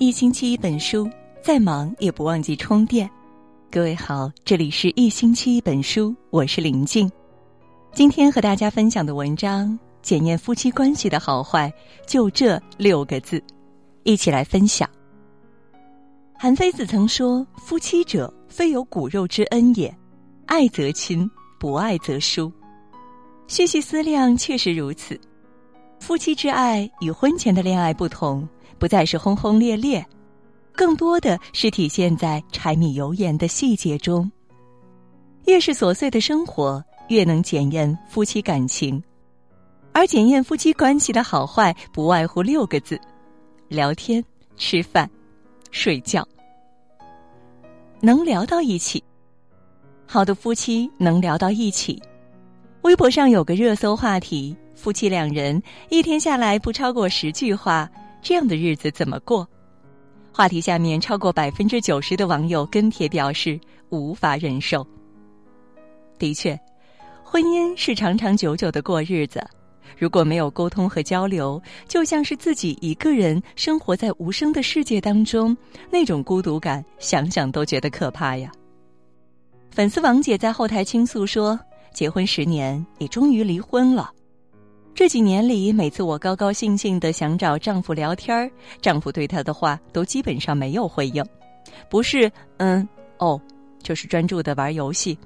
一星期一本书，再忙也不忘记充电。各位好，这里是一星期一本书，我是林静。今天和大家分享的文章，检验夫妻关系的好坏，就这六个字，一起来分享。韩非子曾说：“夫妻者，非有骨肉之恩也，爱则亲，不爱则疏。”细细思量，确实如此。夫妻之爱与婚前的恋爱不同。不再是轰轰烈烈，更多的是体现在柴米油盐的细节中。越是琐碎的生活，越能检验夫妻感情。而检验夫妻关系的好坏，不外乎六个字：聊天、吃饭、睡觉。能聊到一起，好的夫妻能聊到一起。微博上有个热搜话题：夫妻两人一天下来不超过十句话。这样的日子怎么过？话题下面超过百分之九十的网友跟帖表示无法忍受。的确，婚姻是长长久久的过日子，如果没有沟通和交流，就像是自己一个人生活在无声的世界当中，那种孤独感，想想都觉得可怕呀。粉丝王姐在后台倾诉说，结婚十年，也终于离婚了。这几年里，每次我高高兴兴的想找丈夫聊天儿，丈夫对她的话都基本上没有回应，不是嗯哦，就是专注的玩游戏。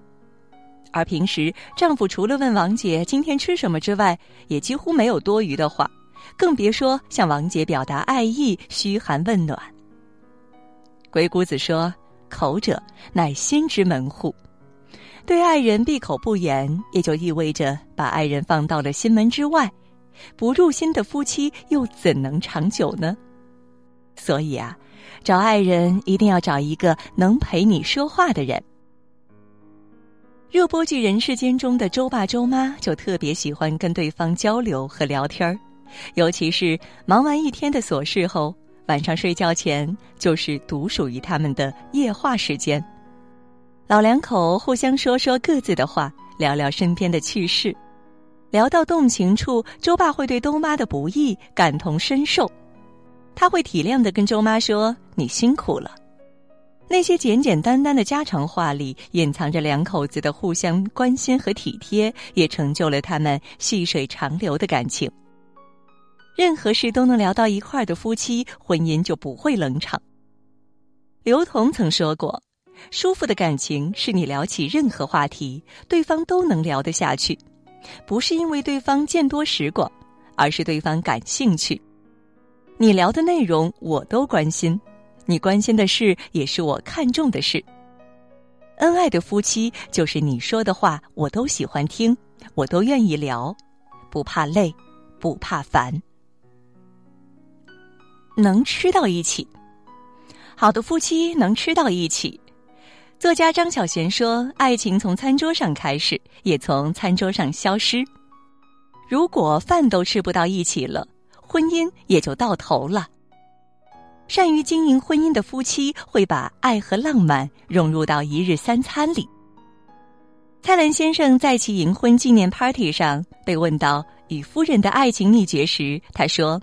而平时，丈夫除了问王姐今天吃什么之外，也几乎没有多余的话，更别说向王姐表达爱意、嘘寒问暖。鬼谷子说：“口者，乃心之门户。”对爱人闭口不言，也就意味着把爱人放到了心门之外。不入心的夫妻又怎能长久呢？所以啊，找爱人一定要找一个能陪你说话的人。热播剧《人世间》中的周爸周妈就特别喜欢跟对方交流和聊天儿，尤其是忙完一天的琐事后，晚上睡觉前就是独属于他们的夜话时间。老两口互相说说各自的话，聊聊身边的趣事，聊到动情处，周爸会对周妈的不易感同身受，他会体谅的跟周妈说：“你辛苦了。”那些简简单单的家常话里，隐藏着两口子的互相关心和体贴，也成就了他们细水长流的感情。任何事都能聊到一块儿的夫妻，婚姻就不会冷场。刘同曾说过。舒服的感情是你聊起任何话题，对方都能聊得下去，不是因为对方见多识广，而是对方感兴趣。你聊的内容我都关心，你关心的事也是我看重的事。恩爱的夫妻就是你说的话我都喜欢听，我都愿意聊，不怕累，不怕烦，能吃到一起。好的夫妻能吃到一起。作家张小娴说：“爱情从餐桌上开始，也从餐桌上消失。如果饭都吃不到一起了，婚姻也就到头了。善于经营婚姻的夫妻会把爱和浪漫融入到一日三餐里。”蔡澜先生在其银婚纪念 party 上被问到与夫人的爱情秘诀时，他说：“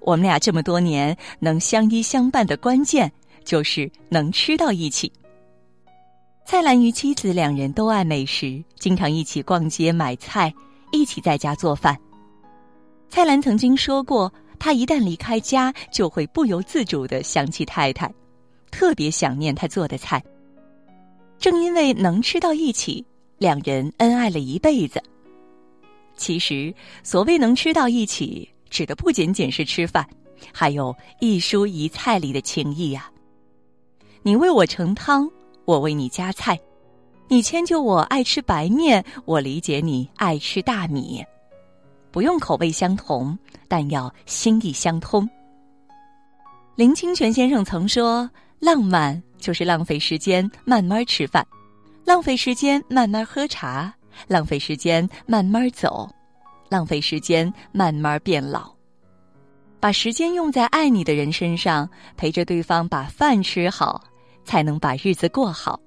我们俩这么多年能相依相伴的关键，就是能吃到一起。”蔡澜与妻子两人都爱美食，经常一起逛街买菜，一起在家做饭。蔡澜曾经说过，他一旦离开家，就会不由自主的想起太太，特别想念他做的菜。正因为能吃到一起，两人恩爱了一辈子。其实，所谓能吃到一起，指的不仅仅是吃饭，还有一蔬一菜里的情谊呀。你为我盛汤。我为你夹菜，你迁就我爱吃白面，我理解你爱吃大米，不用口味相同，但要心意相通。林清泉先生曾说：“浪漫就是浪费时间慢慢吃饭，浪费时间慢慢喝茶，浪费时间慢慢走，浪费时间慢慢变老。把时间用在爱你的人身上，陪着对方把饭吃好。”才能把日子过好。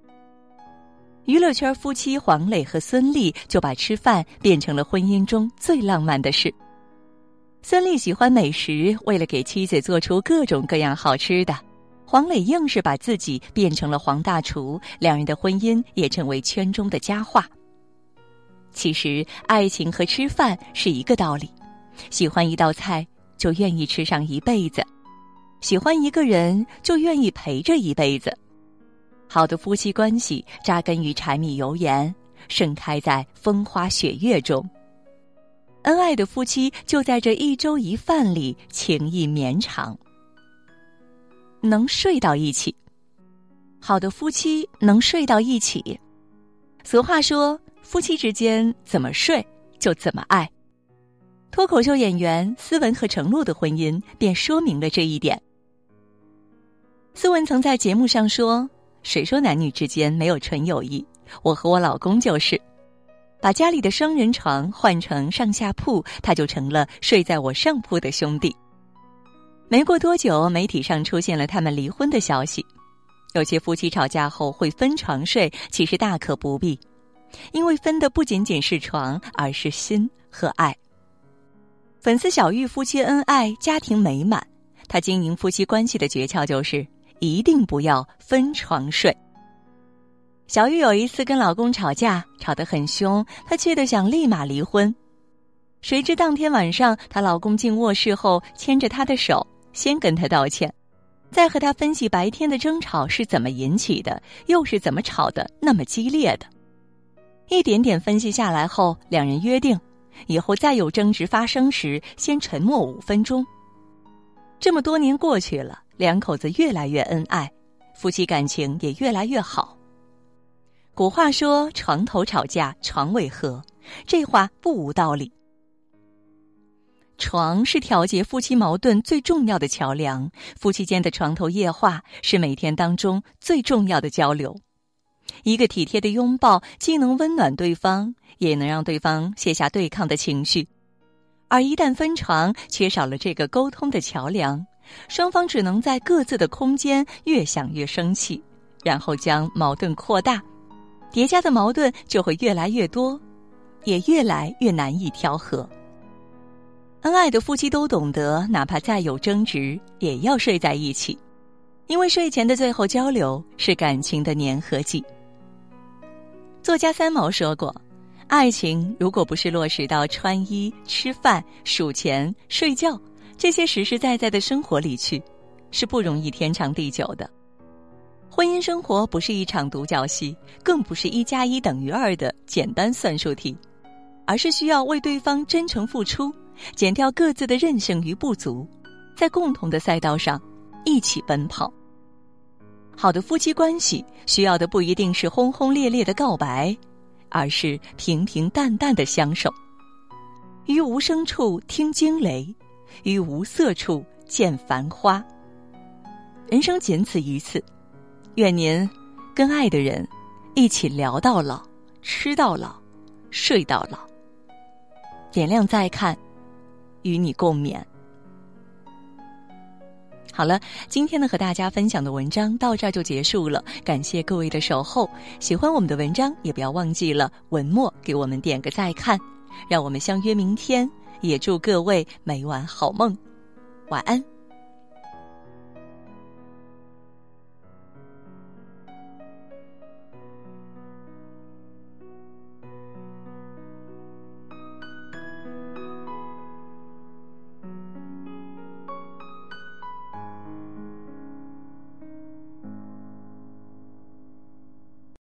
娱乐圈夫妻黄磊和孙俪就把吃饭变成了婚姻中最浪漫的事。孙俪喜欢美食，为了给妻子做出各种各样好吃的，黄磊硬是把自己变成了黄大厨，两人的婚姻也成为圈中的佳话。其实，爱情和吃饭是一个道理，喜欢一道菜就愿意吃上一辈子，喜欢一个人就愿意陪着一辈子。好的夫妻关系扎根于柴米油盐，盛开在风花雪月中。恩爱的夫妻就在这一粥一饭里情意绵长，能睡到一起。好的夫妻能睡到一起。俗话说，夫妻之间怎么睡就怎么爱。脱口秀演员斯文和程璐的婚姻便说明了这一点。斯文曾在节目上说。谁说男女之间没有纯友谊？我和我老公就是，把家里的双人床换成上下铺，他就成了睡在我上铺的兄弟。没过多久，媒体上出现了他们离婚的消息。有些夫妻吵架后会分床睡，其实大可不必，因为分的不仅仅是床，而是心和爱。粉丝小玉夫妻恩爱，家庭美满。他经营夫妻关系的诀窍就是。一定不要分床睡。小玉有一次跟老公吵架，吵得很凶，她气得想立马离婚。谁知当天晚上，她老公进卧室后，牵着她的手，先跟她道歉，再和她分析白天的争吵是怎么引起的，又是怎么吵的那么激烈的。一点点分析下来后，两人约定，以后再有争执发生时，先沉默五分钟。这么多年过去了。两口子越来越恩爱，夫妻感情也越来越好。古话说：“床头吵架床尾和”，这话不无道理。床是调节夫妻矛盾最重要的桥梁，夫妻间的床头夜话是每天当中最重要的交流。一个体贴的拥抱，既能温暖对方，也能让对方卸下对抗的情绪。而一旦分床，缺少了这个沟通的桥梁。双方只能在各自的空间越想越生气，然后将矛盾扩大，叠加的矛盾就会越来越多，也越来越难以调和。恩爱的夫妻都懂得，哪怕再有争执，也要睡在一起，因为睡前的最后交流是感情的粘合剂。作家三毛说过：“爱情如果不是落实到穿衣、吃饭、数钱、睡觉。”这些实实在在的生活里去，是不容易天长地久的。婚姻生活不是一场独角戏，更不是一加一等于二的简单算术题，而是需要为对方真诚付出，减掉各自的任性与不足，在共同的赛道上一起奔跑。好的夫妻关系需要的不一定是轰轰烈烈的告白，而是平平淡淡的相守。于无声处听惊雷。于无色处见繁花。人生仅此一次，愿您跟爱的人一起聊到老，吃到老，睡到老。点亮再看，与你共勉。好了，今天呢和大家分享的文章到这儿就结束了，感谢各位的守候。喜欢我们的文章，也不要忘记了文末给我们点个再看，让我们相约明天。也祝各位每晚好梦，晚安。